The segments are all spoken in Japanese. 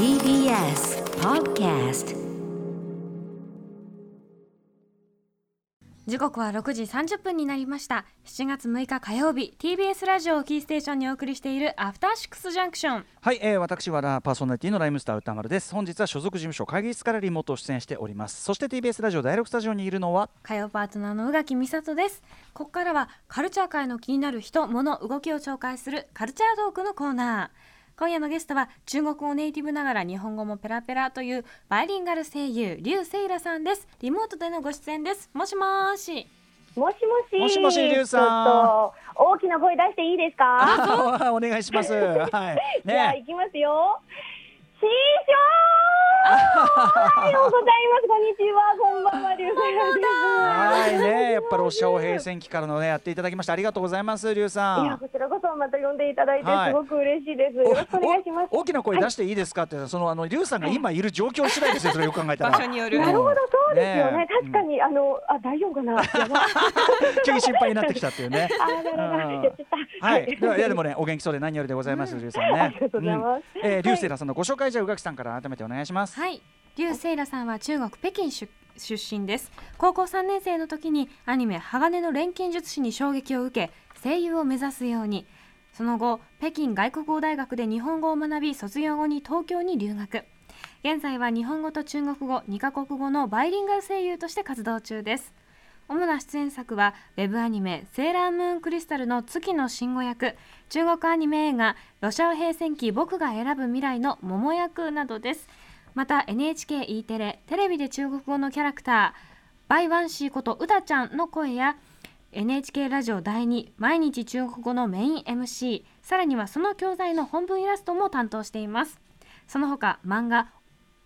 TBS Podcast 時刻は6時30分になりました。7月6日火曜日 TBS ラジオをキーステーションにお送りしているアフターシックスジャンクション。はい、えー、私はラパーソナリティのライムスター歌丸です。本日は所属事務所会議室からリモート出演しております。そして TBS ラジオ第6スタジオにいるのは？火曜パートナーの宇垣美里です。ここからはカルチャー界の気になる人物動きを紹介するカルチャートークのコーナー今夜のゲストは中国語ネイティブながら日本語もペラペラというバイリンガル声優劉セイラさんですリモートでのご出演ですもしもーしもしもし。もしもしリュウさんちょっと大きな声出していいですか？あお願いしますはいじゃあね行きますよ。師匠。おはようございます。こんにちは。こんばんは。リュウはいです。ねやっぱりおしゃお平戦期からのねやっていただきましてありがとうございますリュウさいやんこちらこそまた呼んでいただいてはいすごく嬉しいです。よろしくお願いします。お大きな声出していいですかってそのあのリュウさんが今いる状況次第ですよそれよく考えたら場所によるなるほどそうですよねね。確かにあのあ大丈夫かな？急に心配になってきたっていうね あなるほど。はい、いやでもねお元気そうで何よりでございます、リュウさんね。ありがとうございますうんえー、リュウセイラさんのご紹介じゃあ宇垣さんから改めてお願いします。はい。劉セイラさんは中国北京出出身です。高校3年生の時にアニメ鋼の錬金術師に衝撃を受け声優を目指すように。その後北京外国語大学で日本語を学び卒業後に東京に留学。現在は日本語と中国語2カ国語のバイリンガル声優として活動中です。主な出演作はウェブアニメ「セーラームーンクリスタル」の月の慎吾役。中国アニメ映画「ロシア平戦記僕が選ぶ未来」の桃役などですまた NHKE テレテレビで中国語のキャラクターバイワンシーことうたちゃんの声や NHK ラジオ第2毎日中国語のメイン MC さらにはその教材の本文イラストも担当していますその他漫画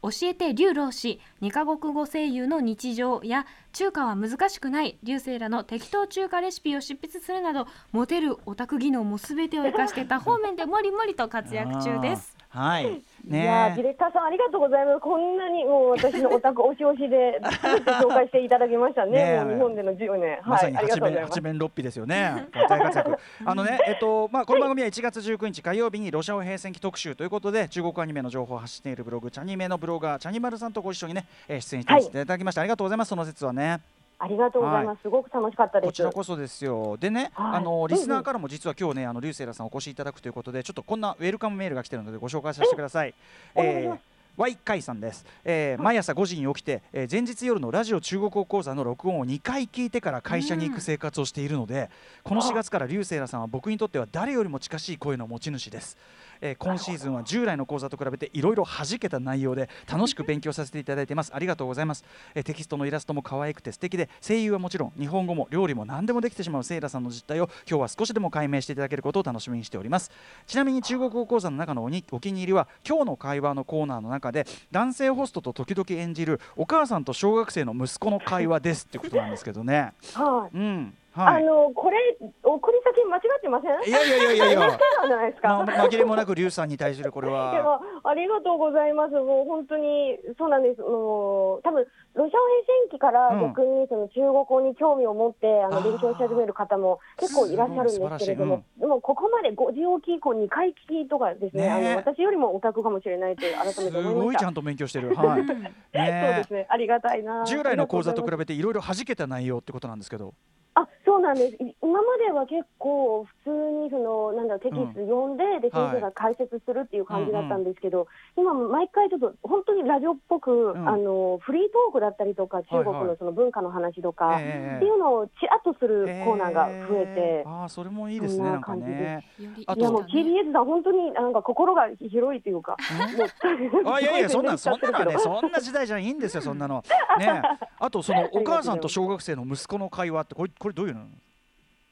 教えて劉老師2カ国語声優の日常や中華は難しくない劉星らの適当中華レシピを執筆するなどモテるオタク技能も全てを生かして多方面でもりもりと活躍中です。はい。いやーディねレクターさんありがとうございます。こんなにもう私のオタク押し押しで 紹介していただきましたね。日本での10年、はい、まさにありが八面とうございます八。面六臂ですよね。大活躍。あのね、えっとまあこの番組は1月19日火曜日にロシア語平戦期特集ということで中国アニメの情報を発しているブログチャニメのブロガーチャニマルさんとご一緒にね、えー出演していただきまして、ありがとうございますその説はね。ありがとうございます。すごく楽しかったですこち。らこそですよ。でね、はいあのリスナーからも実は今日ね、あのリュウセイラさんお越しいただくということで、ちょっとこんなウェルカムメールが来てるのでご紹介させてください。お願いします Y 会さんです、えー毎朝5時に起きて、えー前日夜のラジオ中国語講座の録音を2回聞いてから会社に行く生活をしているので、この4月からリュウセイラさんは僕にとっては誰よりも近しい声の持ち主です、えー今シーズンは従来の講座と比べていろいろ弾けた内容で楽しく勉強させていただいています。ありがとうございます、えーテキストのイラストも可愛くて素敵で声優はもちろん日本語も料理も何でもできてしまうセイラさんの実態を今日は少しでも解明していただけることを楽しみにしております。ちなみに中国語講座の中のおにお気に入りは今日の会話のコーナーの中で男性ホストと時々演じるお母さんと小学生の息子の会話ですってことなんですけどね。はい。うん。あはいのこれ送り先間違ってません？いやいやいやいやいやそうじゃないですか。ま紛れもなくリュウさんに対するこれは ありがとうございます。もう本当にそうなんです。もう多分ロシア平戦期からうん逆にその中国語に興味を持ってああーの勉強し始める方も結構いらっしゃるんですけれども、でもここまで5時起き以降2回聞きとかですね。ねえあの私よりもオタクかもしれないって改めすて思いました。ごいちゃんと勉強してるはい そうでねすね。ありがたいな。従来の講座と比べべていろいろ弾けた内容ってことなんですけどあそうなんです。い今までは結構普通にそのなんだろうテキスト読んで,、ではい。先生が解説するっていう感じだったんですけど、今毎回ちょっと本当にラジオっぽく、ん。あのフリートークだったりとか中国はい。はいのその文化の話とか、ええっていうのをちらっとするコーナーが増えて。ああそれもいいですね。ななん感じです。ねいやもう TBS さん本当になんか心が広いというか、あいやいやそんなんそんなねそんな時代じゃいいんですよそんなの。ねあとそのお母さんと小学生の息子の会話ってこれこれどういうの？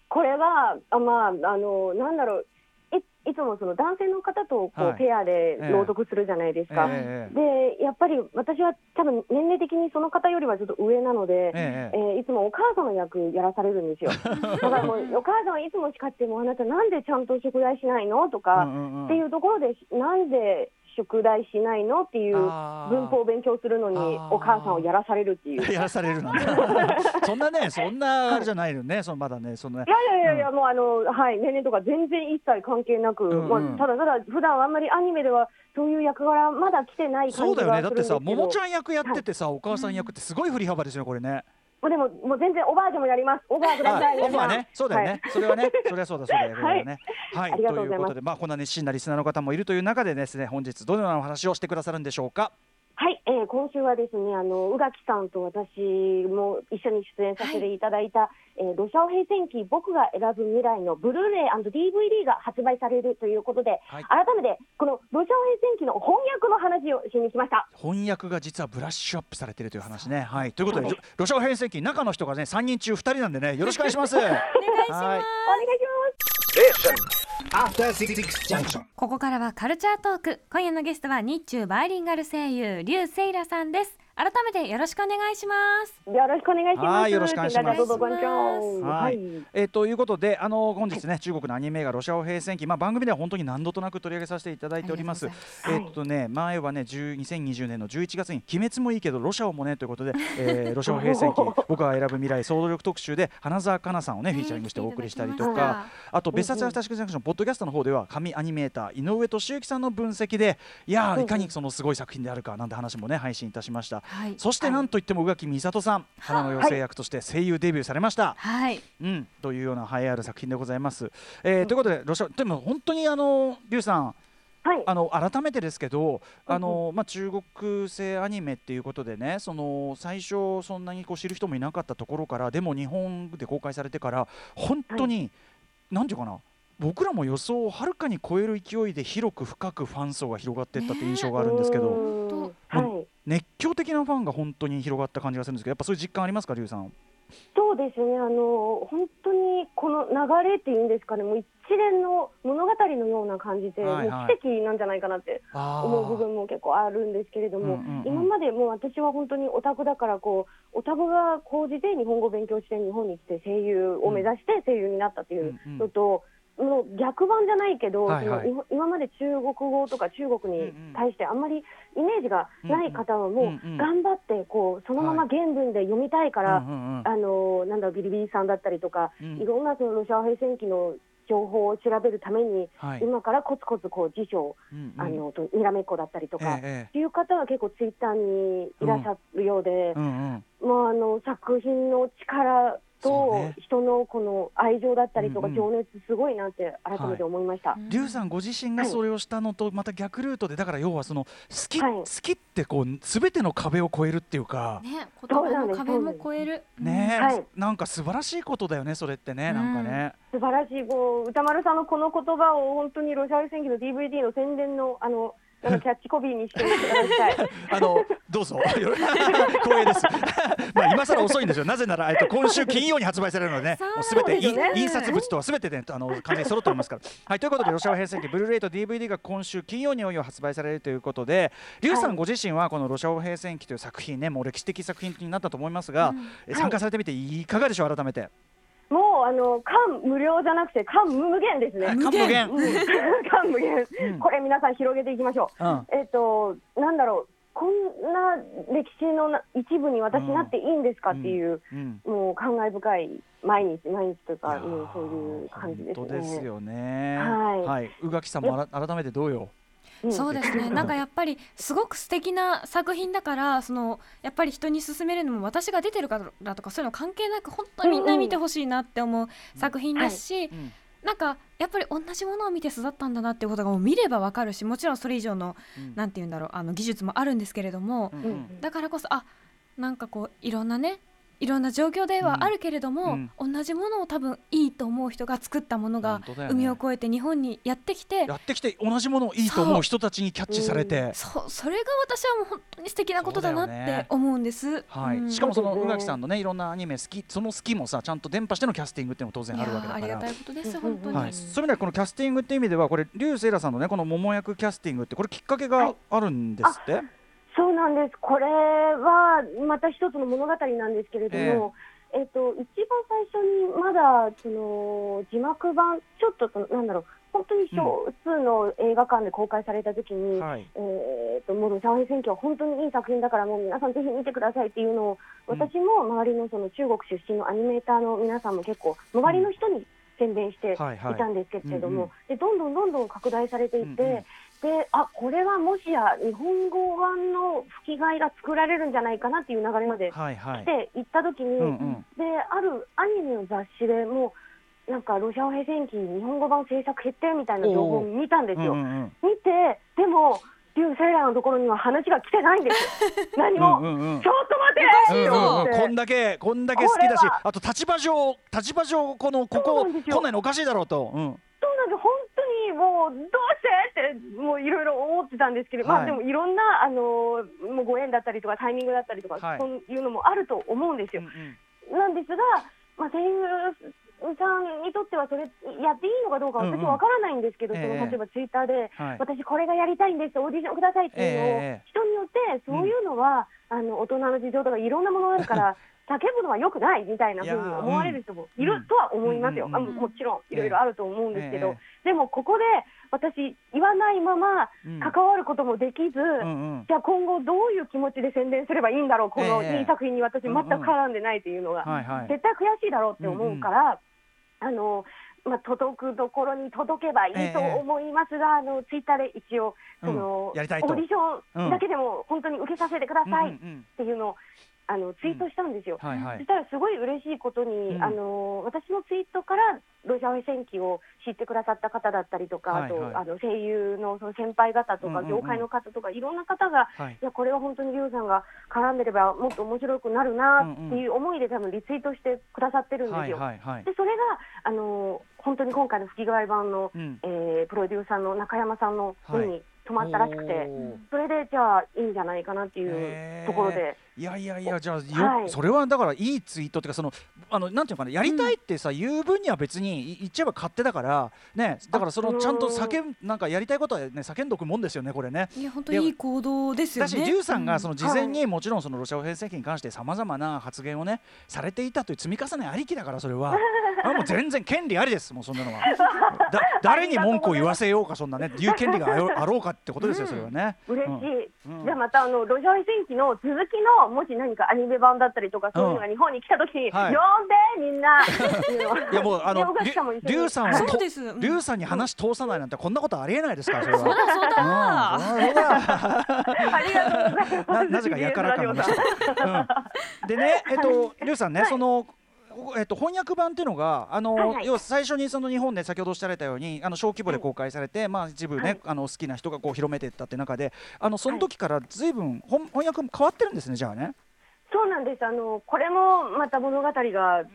これは、あまあ、あの、なんだろう。いいつもその男性の方とこう、はい。ペアでええ。朗読するじゃないですか。ええでやっぱり私は多分年齢的にその方よりはちょっと上なので、えええーいつもお母さんの役やらされるんですよ。だからもうお母さんはいつも叱ってもあなたなんでちゃんと宿題しないの？とか、っていうところでなんで宿題しないの？っていう文法を勉強するのにお母さんをやらされるっていう。い やらされるなんだそんなねそんなあれじゃないよね。そのまだねそのねやいやいやいや、もうあの、はい、年齢とか全然一切関係なく、うん。うんまあ、ただただ、普段あんまりアニメではそういう役柄まだ来てないそうだよ感じがするんね。だってさ。ももちゃん役やっててさ、お母さん役ってすごい振り幅ですよこれねもうでも、もう全然おばあちゃんもやります。おばあください。あオー皆さんね、そうだよね、それはね、それはそうだ、そうだよ、ね。はい、ありがとうございということで、まあ、こんな熱心なリスナーの方もいるという中でですね、本日どのようなお話をしてくださるんでしょうか。はい、えー今週はですね、あの宇垣さんと私も一緒に出演させていただいた、えーロシアオ平戦記僕が選ぶ未来のブルーレイ &DVD が発売されるということで、はい改めてこのロシアオ平戦記の翻訳の話をしに来ました。翻訳が実はブラッシュアップされているという話ね。はい、ということで、ロロシア編成期、中の人がね、3人中2人なんでね、よろしくお願いします。お願いします、はいお願いします。After Six Junction. ここからはカルチャートーク。今夜のゲストは日中バイリンガル声優リュウセイラさんです改めてよろしくお願いします。よろしくお願いします。はいよろしくお願いします。どうぞこんにちははい。えーということで、あの本日ね、中国のアニメ映画ロシア語平戦記、まあ、番組では本当に何度となく取り上げさせていただいております。あえりがとうござい。ーっとね、前はね、10 2020年の11月に、鬼滅もいいけど、ロシアもねということで、えー ロシア語平戦記、僕が選ぶ未来、総動力特集で、花澤香菜さんをね、フィーチャリングしてお送りしたりとか、あと、別冊アフターシックスジャンクション、ポッドキャストの方では、神アニメーター、井上俊之さんの分析で、いやー、いかにそのすごい作品であるかなんて話もね、配信いたしました。はい。そして、なんといっても、宇垣美里さん、花の妖精役として声優デビューされました。はい。うん、というような栄えある作品でございます。えーということで、ロシア、でも本当にあの、リュウさん、はい。あの改めてですけど、あのまあ、中国製アニメっていうことでねその最初そんなにこう知る人もいなかったところからでも日本で公開されてから本当に、なんていうかな僕らも予想をはるかに超える勢いで広く深くファン層が広がっていったっていう印象があるんですけど、はい。熱狂的なファンが本当に広がった感じがするんですけどやっぱそういう実感ありますか龍さん？そうですね、あの本当にこの流れっていうんですかね、もう一連の物語のような感じで、はいはい。もう奇跡なんじゃないかなってあ思う部分も結構あるんですけれども、うんうんうん。今までもう私は本当にオタクだからこう、オタクが高じて日本語を勉強して、日本に来て声優を目指して声優になったっていうのと、もう逆版じゃないけど、はいはい。その今まで中国語とか中国に対してあんまりイメージがない方はもうんうん。う頑張ってこうそのまま原文で読みたいから、うんうんうん。あのなんだろうビリビリさんだったりとか、うん。いろんなそのロシア平戦記の情報を調べるために、はい。今からコツコツこう辞書を、うんうん。あのとにらめっこだったりとか、ええっていう方は結構ツイッターにいらっしゃるようでええ、うんうん。まあ、あの作品の力とそうね。人のこの愛情だったりとかうんうん。情熱すごいなって改めて思いました。リュウさんご自身がそれをしたのとまた逆ルートでだから要はその好き、はい。好きってこう全ての壁を越えるっていうか。ね言葉の壁も越えるねえ、はい。なんか素晴らしいことだよねそれってね、うん。なんかね。素晴らしい。こう歌丸さんのこの言葉を本当にロシア語戦記の DVD の宣伝のあのあのキャッチコピーにしていただきたい。あのどうぞ。光栄です。まあ今更遅いんですよなぜなら、えっと、今週金曜に発売されるのでねすべて、ね印刷物とはすべてねあの完全に揃っておりますから。はいということでロシア語編成記ブルーレイと DVD が今週金曜にいよ発売されるということでリュウさんご自身はこのロシア語編成記という作品ねもう歴史的作品になったと思いますが、え参加されてみていかがでしょう改めてもうあの間無料じゃなくて間無限ですね。あ無限うん間無限、うん これ皆さん広げていきましょう。うんえっ、となんだろうこんな歴史のな一部に私なっていいんですかっていう、うんもう感慨深い毎日毎日というか、いやーうん、そういう感じですね。本当ですよね。はい宇垣さんもあら改めてどうよ？うん。そうですね。なんかやっぱりすごく素敵な作品だからそのやっぱり人に勧めるのも私が出てるからとかそういうの関係なく本当にみんな見てほしいなって思う作品ですし、うん。なんかやっぱり同じものを見て育ったんだなっていうことがもう見ればわかるしもちろんそれ以上のうん。なんて言うんだろうあの技術もあるんですけれども、うんうん。だからこそあなんかこういろんなねいろんな状況ではあるけれども、同じものを多分いいと思う人が作ったものがね。海を越えて日本にやってきてやってきて同じものをいいと思う人たちにキャッチされて。そう。それが私はもう本当に素敵なことだなって思うんです。はい、うん。しかもその宇垣さんのねいろんなアニメ好きその好きもさちゃんと伝播してのキャスティングっていうのも当然あるわけだから。ありがたいことです、うん。うんうん本当に、はい、そういう意味ではこのキャスティングっていう意味ではこれ竜星羅さんのねこの桃役キャスティングってこれきっかけがあるんですって、そうなんです。これはまた一つの物語なんですけれども、えっ、と一番最初にまだその字幕版ちょっとそのなんだろう本当に少数の映画館で公開された時に、はい。えー、ともうロシア兵選挙は本当にいい作品だからもう皆さんぜひ見てくださいっていうのをうん。私も周りのその中国出身のアニメーターの皆さんも結構周りの人に宣伝していたんですけれどうんうんも、でどんどんどんどん拡大されていって、うんうんであこれはもしや日本語版の吹き替えが作られるんじゃないかなっていう流れまではいはい。来て行った時に、うんうん。であるアニメの雑誌でもうなんかロシア兵戦記日本語版制作決定みたいな情報を見たんですよ。うんうんうん。見てでもリュウ・セイラーのところには話が来てないんですよ。何も、うんうんうん。ちょっと待て！うんうん。こんだけこんだけ好きだしあと立場上立場上このここなんですよ。こんなのおかしいだろうと、うん、もうどうしてってもういろいろ思ってたんですけど、はい。まあでもいろんなあのもうご縁だったりとかタイミングだったりとか、はい。そういうのもあると思うんですよ。なんですが、まあ、声優さんにとってはそれやっていいのかどうかうんうん。私は分からないんですけど、ええ。その例えばツイッターで、はい。私これがやりたいんですオーディションくださいっていうのを、ええ。人によってそういうのは、あの大人の事情とかいろんなものがあるから 叫ぶのは良くないみたいなふうに思われる人もいるとは思いますよ、うんあのもちろんいろいろあると思うんですけど、えでもここで私言わないままうん関わることもできず、じゃあ今後どういう気持ちで宣伝すればいいんだろうこのええいい作品に私全く絡んでないというのが、絶対悔しいだろうって思うから、あのまあ、届くところに届けばいいと思いますが、あのツイッターで一応その、オーディションだけでも本当に受けさせてくださいっていうのを、あのツイートしたんですよ。はいはい。そしたらすごい嬉しいことに、うん。あの私のツイートからロシア語戦記を知ってくださった方だったりとか、はいはい。あとあの声優のその先輩方とか、うんうんうん。業界の方とかいろんな方がはい。いやこれは本当にリュウさんが絡んでればもっと面白くなるなっていう思いで多分リツイートしてくださってるんですはいよ。はいはい。でそれがあの本当に今回の吹き替え版の、うん。えープロデューサーの中山さんの目に止まったらしくて、それでじゃあいいんじゃないかなっていうところで。いやいやいやじゃあよ、はい。それはだからいいツイートっていうかそのあのなんていうのかなやりたいってさ、言う分には別にい言っちゃえば勝手だからねだからそのあちゃんとうん叫んなんかやりたいことはね叫んどくもんですよねこれね。いや本当にいい行動ですよね。だし、リュウさんがその事前はにもちろんそのロシア語編成期に関してさまざまな発言をねされていたという積み重ねありきだからそれは。あれもう全然権利ありですもうそんなのは。だ誰に文句を言わせようかそんなね言う権利があろあろうかってことですよそれはね。嬉しい、うんじゃあまたあのロジャー戦記の続きのもし何かアニメ版だったりとかそういうのが日本に来た時に、はい。呼んでみんな。っていうのいやもうあの リュウさんはそうとです。うん。リュウさんに話通さないなんてこんなことありえないですからそれは。そうだそうだ。ありがとうございます。ななぜかやから感 ん、でね、えっと、リュウさんね、はいその。えっと、翻訳版っていうのがあの、はいはい。要は最初にその日本で先ほどおっしゃられたようにあの小規模で公開されて、まあ、一部ね、はい。あの好きな人がこう広めていったって中であのその時からずいぶん翻翻訳も変わってるんですねじゃあね。そうなんです。あのこれもまた物語が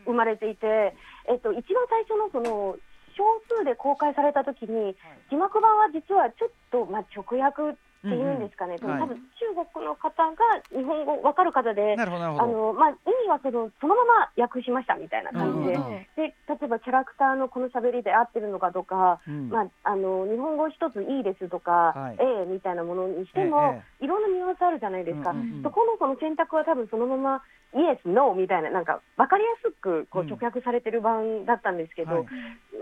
生まれていて、えっと、一番最初のその少数で公開された時に字幕版は実はちょっと、まあ、直訳っていうんですかね、うんうん多分中国の方が日本語分かる方で。あの、まあ、意味はそのそのまま訳しましたみたいな感じで,、うんうん。で例えばキャラクターのこの喋りで合ってるのかとか、うん。まあ、あの日本語一ついいですとか、はい。ええみたいなものにしても、えいろんなニュアンスあるじゃないですか、うんうんうん。そこのその選択は多分そのままイエス、ノーみたいななんか分かりやすくこううん直訳されてる版だったんですけど、はい。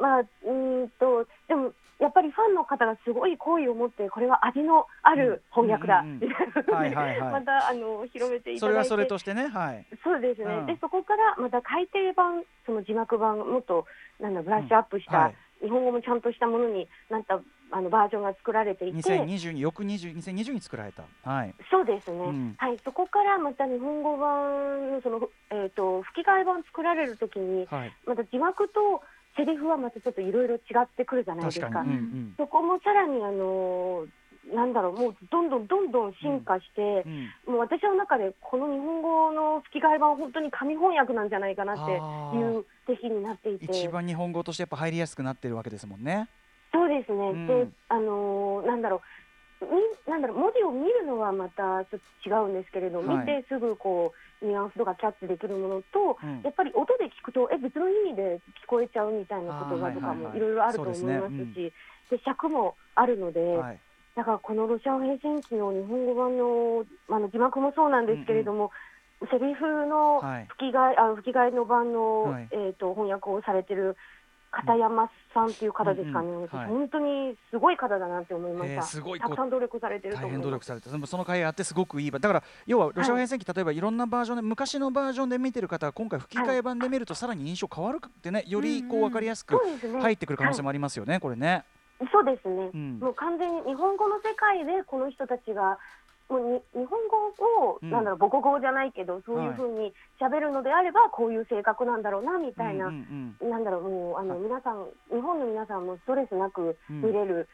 まあうーんとでもやっぱりファンの方がすごい好意を持ってこれは味のある翻訳だ。うんうんうん。またあの広めていただいて。それはそれとしてね、はい。そうですね、うん。でそこからまた改訂版、その字幕版、もっとなんだブラッシュアップした、はい。日本語もちゃんとしたものになったあのバージョンが作られていて、2020に翌20 2020に作られた。はい。そうですね、うん。はい、そこからまた日本語版のその、えー、と吹き替え版作られるときに、はい。また字幕とセリフはまたちょっといろいろ違ってくるじゃないですか。確かに。うんうん。そこもさらにあのなんだろうもうどんどんどんどん進化して、うんもう私の中でこの日本語の吹き替え版は本当に紙翻訳なんじゃないかなっていう敵になっていて一番日本語としてやっぱ入りやすくなってるわけですもんね。そうですね、うんであのーなんだろうみなんだろう文字を見るのはまたちょっと違うんですけれど、はい。見てすぐこうニュアンスとかキャッチできるものと、うん。やっぱり音で聞くとえ別の意味で聞こえちゃうみたいな言葉とかもいろいろあると思いますし、で尺もあるので、はい。だからこのロシア平戦記の日本語版のあの字幕もそうなんですけれども、セリフのはい吹き替え、あ吹き替えの版の、はい。えー、と翻訳をされてる片山さんっていう方ですかね、うんうんはい本当にすごい方だなって思いました。えーすごいたくさん努力されてると大変。努力されてでもその回あってすごくいいばだから要はロシア語編成機、例えばいろんなバージョンで昔のバージョンで見てる方は今回吹き替え版で見るとさらに印象変わるってねよりこう分かりやすく。入ってくる可能性もありますよね、これね。そうですね、うんもう完全に日本語の世界でこの人たちがもうに日本語を、うん。なんだろう母国語じゃないけどそういうふうに喋るのであればこういう性格なんだろうなみたいな、うんうんなんだろうもうあの皆さん日本の皆さんもストレスなくうん。見れる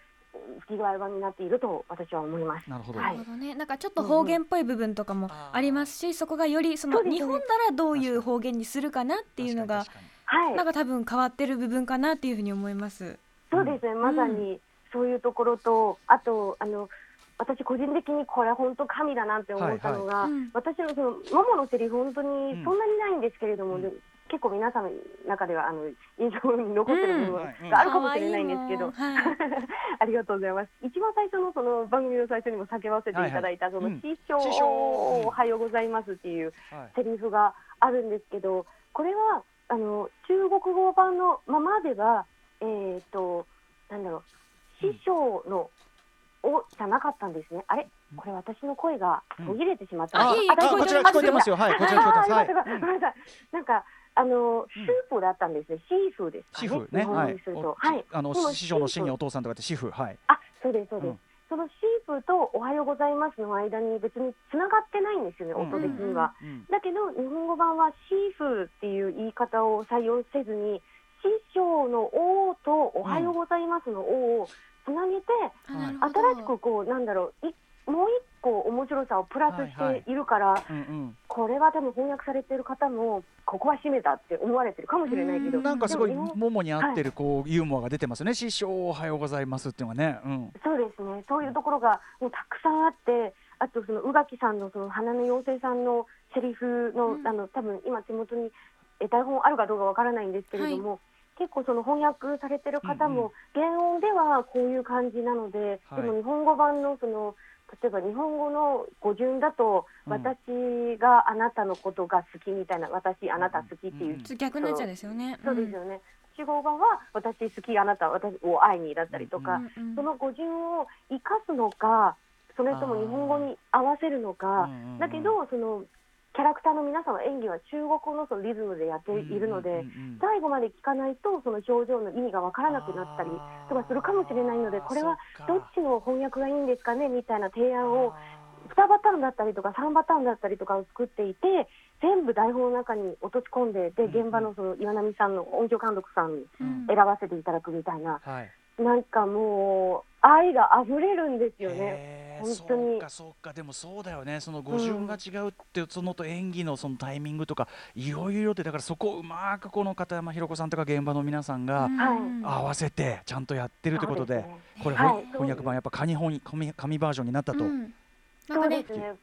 吹き替え版になっていると私は思います。なるほど、はい。ね、なんかちょっと方言っぽい部分とかもありますし、そこがよりその日本ならどういう方言にするかなっていうのがはい、なんか多分変わってる部分かなっていうふうに思います。そうですね、まさにそういうところと、あとあの私個人的にこれ本当神だなって思ったのが、はいはい。うん。私のそのもものセリフ本当にうん。そんなにないんですけれども、うん。で結構皆さんの中ではあの印象に残ってる部分うん。があるかもしれないんですけど、可愛いもん。はい。ありがとうございます。一番最初のその番組の最初にも叫ばせていただいた、そのはいはいうん。師匠、おはようございますっていうはいセリフがあるんですけど、これはあの中国語版のままでは、えっ、と、なんだろう、師匠の、おじゃなかったんですね。あれ？これ私の声が途切れてしまった。あこちら聞こえてますよ。はいこちら聞こえてます。ごめんなさい。なんか、あの、スープだったんですね。シーフーですかね。シフね。日本はい。はい。あの師匠の師にお父さんとかってシフはい。あ、そうです、そうです。うん。そのシープとおはようございますの間に別に繋がってないんですよね、うん。音的には。うん。だけど、日本語版はシーフっていう言い方を採用せずに、師匠のおとおはようございますのおをつなげて、新しくこう、なんだろう、いもう一個面白さをプラスしているから、これは多分翻訳されてる方も、ここは締めたって思われてるかもしれないけど、うんなんかすごいでもももに合ってるこうユーモアが出てますよね。師匠おはようございますっていうのがね。うん。そうですね、そういうところがもうたくさんあって、あとその宇垣さんのその花の妖精さんのセリフの、うん。あの多分今手元にえ台本あるかどうかわからないんですけれども、結構その翻訳されてる方うんうん。も、原音ではこういう感じなので、はい。でも日本語版のその例えば日本語の語順だと、うん。私があなたのことが好きみたいな、私あなた好きっていう、うんちょっと逆のやつですよね。そうですよね。中国版は私好きあなた私を愛にだったりとか、うんうんその語順を生かすのか、それとも日本語に合わせるのか、うんうん。だけど、そのキャラクターの皆さんは演技は中国語のそのリズムでやっているので、うんうんうん最後まで聞かないと、その表情の意味がわからなくなったりとかするかもしれないので、これはどっちの翻訳がいいんですかねみたいな提案を、2パターンだったりとか3パターンだったりとかを作っていて、全部台本の中に落とし込んで、でうんうん現場のその岩波さんの音響監督さん選ばせていただくみたいな。はいなんかもう愛が溢れるんですよね。本当に。そうかそうか。でもそうだよね。その語順が違うって、そのと演技のそのタイミングとかいろいろってだからそこをうまくこの片山ひろ子さんとか現場の皆さんがはい合わせてちゃんとやってるってことで,、そうすねこれ、はい翻訳版やっぱ紙本紙紙バージョンになったと、うん。なんそうかね。ね。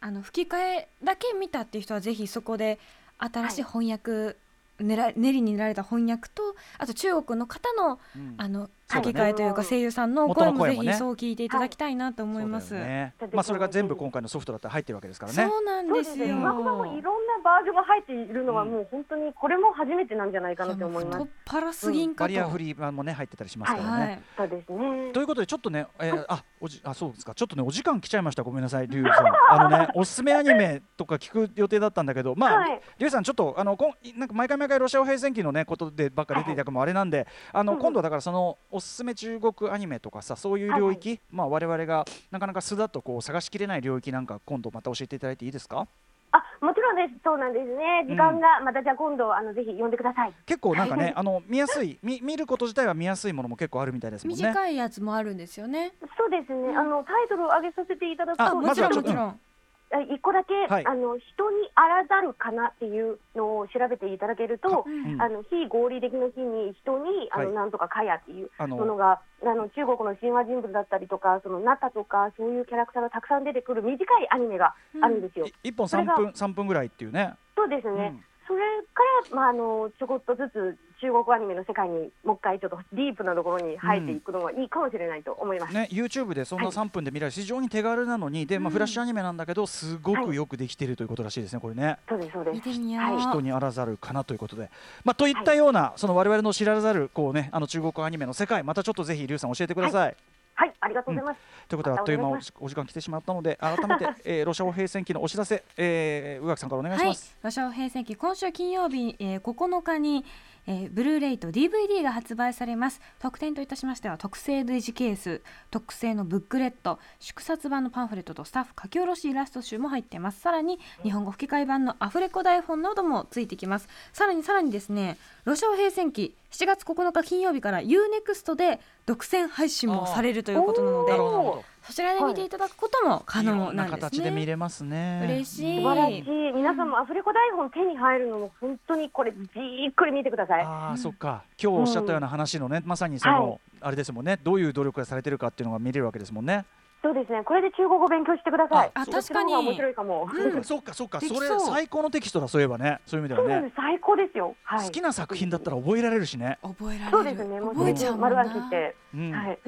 あの吹き替えだけ見たっていう人はぜひそこで新しい翻訳、ねら練りに練られた翻訳とあと中国の方のうん。あの吹き替えというか声優さんの元声もぜひそう聞いていただきたいなと思います。ねまあそれが全部今回のソフトだったら入ってるわけですからね。そうなんですよ。そうですね。字幕版もいろんなバージョンが入っているのはうんもう本当にこれも初めてなんじゃないかなと思います太っ。腹すぎん。バリアフリー版もね入ってたりしますからね。はい。そうですねと。いうことでちょっとね、えーあおじあそうですかちょっとねお時間来ちゃいましたごめんなさいリュウさんあのね おすすめアニメとか聞く予定だったんだけどまあ、はいリュウさんちょっとあのこんなんか毎回毎回ロシア語平戦記のねことでばっか出ていただくもあれなんであの、うん今度はだからそのおすすめ中国アニメとかさそういう領域、まあ我々がなかなか素だとこう探しきれない領域なんか今度また教えていただいていいですか？あ、もちろんです。そうなんですね。時間がまたじゃあ今度あのぜひ呼んでください。結構なんかねあの見やすい見見ること自体は見やすいものも結構あるみたいですもんね。短いやつもあるんですよね。そうですね。あのタイトルを上げさせていただくと、ああ、もちろんまずはちょっともちろん。あ一個だけ、はい。あの人にあらざるかなっていうのを調べていただけると、うん。うん。あの非合理的の日に人にあの、はい。なんとかかやっていうものがあの中国の神話人物だったりとかそのナタとかそういうキャラクターがたくさん出てくる短いアニメがあるんですよ。い一本三分三分ぐらいっていうね。そうですね。うんそれから、まあ、あのちょこっとずつ中国アニメの世界にもう一回ちょっとディープなところに入っていくのはいいかもしれないと思います。ね、YouTube でそんなはい3分で見られる非常に手軽なのにで、まあ、うんフラッシュアニメなんだけどすごくよくできているということらしいですねこれね。そうですそうです。人にあらざるかなということで、まあ、といったような、その我々の知らざるこう、ね、あの中国アニメの世界またちょっとぜひリュウさん教えてください。はい、ありがとうございます。ということであっという間お時お時間来てしまったので改めて、えー、ロシア語平戦期のお知らせ、えー、宇垣さんからお願いしはいます。、ロシア平成期今週金曜日、えー、9日に、えー、ブルーレイと DVD が発売されます。特典といたしましては特製デジケース特製のブックレット縮刷版のパンフレットとスタッフ書き下ろしイラスト集も入っています。さらに日本語吹き替え版のアフレコ台本などもついてきます。さらにさらにですねロシア平成期7月9日金曜日から UNEXT で独占配信もされるということなのでそちらで見ていただくことも可能んななんですね形で見れますね。嬉しい素晴らしい。皆さんもアフレコ台本手に入るのも本当にこれじっくり見てください。ああ、そっか今日おっしゃったような話のね、まさにその、はいあれですもんねどういう努力がされてるかっていうのが見れるわけですもんね。そうですね。これで中国語勉強してください。あそっちの方が面白いかも。うん、そっかそっかそれ最高のテキストだそういえばねそういう意味ではねそうなんです。最高ですよ。はい。好きな作品だったら覚えられるしね。覚えられるそうですね。もう覚えちゃう丸な暗記して。うんはい。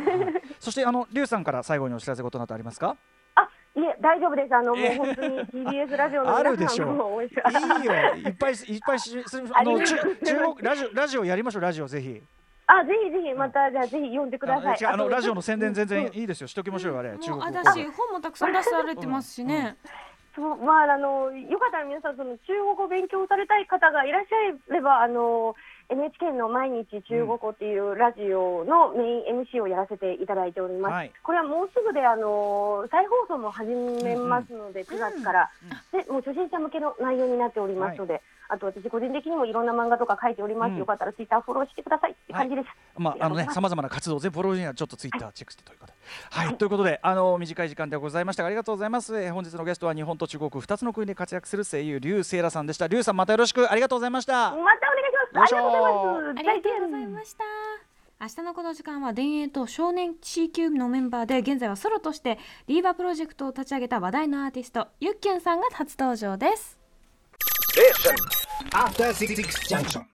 そしてあのリュウさんから最後にお知らせことなどありますか？あ、いえ大丈夫です。あのもえう本当に TBS ラジオの あるでしょう皆さんも応援していいよいっぱいいっぱいしあの中中国ラジオラジオやりましょうラジオぜひ。あ、ぜひぜひまたじゃあぜひ読んでください。あのあのとラジオの宣伝全然うんいいですよ。しときましょうよあれ。中もう国語。あだし本もたくさん出されてますしね、そうまああのよかったら皆さんその中国語を勉強されたい方がいらっしゃればあの NHK の毎日中国語っていうラジオのメイン MC をやらせていただいております。はいこれはもうすぐであの再放送も始めますので、9月から、でもう初心者向けの内容になっておりますので、あと私個人的にもいろんな漫画とか書いております。うんよかったらツイッターフォローしてくださいって感じです。まああのねさまざまな活動全部フォローにはちょっとツイッターチェックしてということで。はい、ということであの短い時間でございましたがありがとうございます。えー本日のゲストは日本と中国2つの国で活躍する声優リュウセイラさんでした。リュウさんまたよろしくありがとうございました。またお願いします。ありがとうございます。ありがとうございました明日のこの時間は田園と少年 C 級のメンバーで現在はソロとしてリーバープロジェクトを立ち上げた話題のアーティストゆっきゅんさんが初登場です After Six Junction.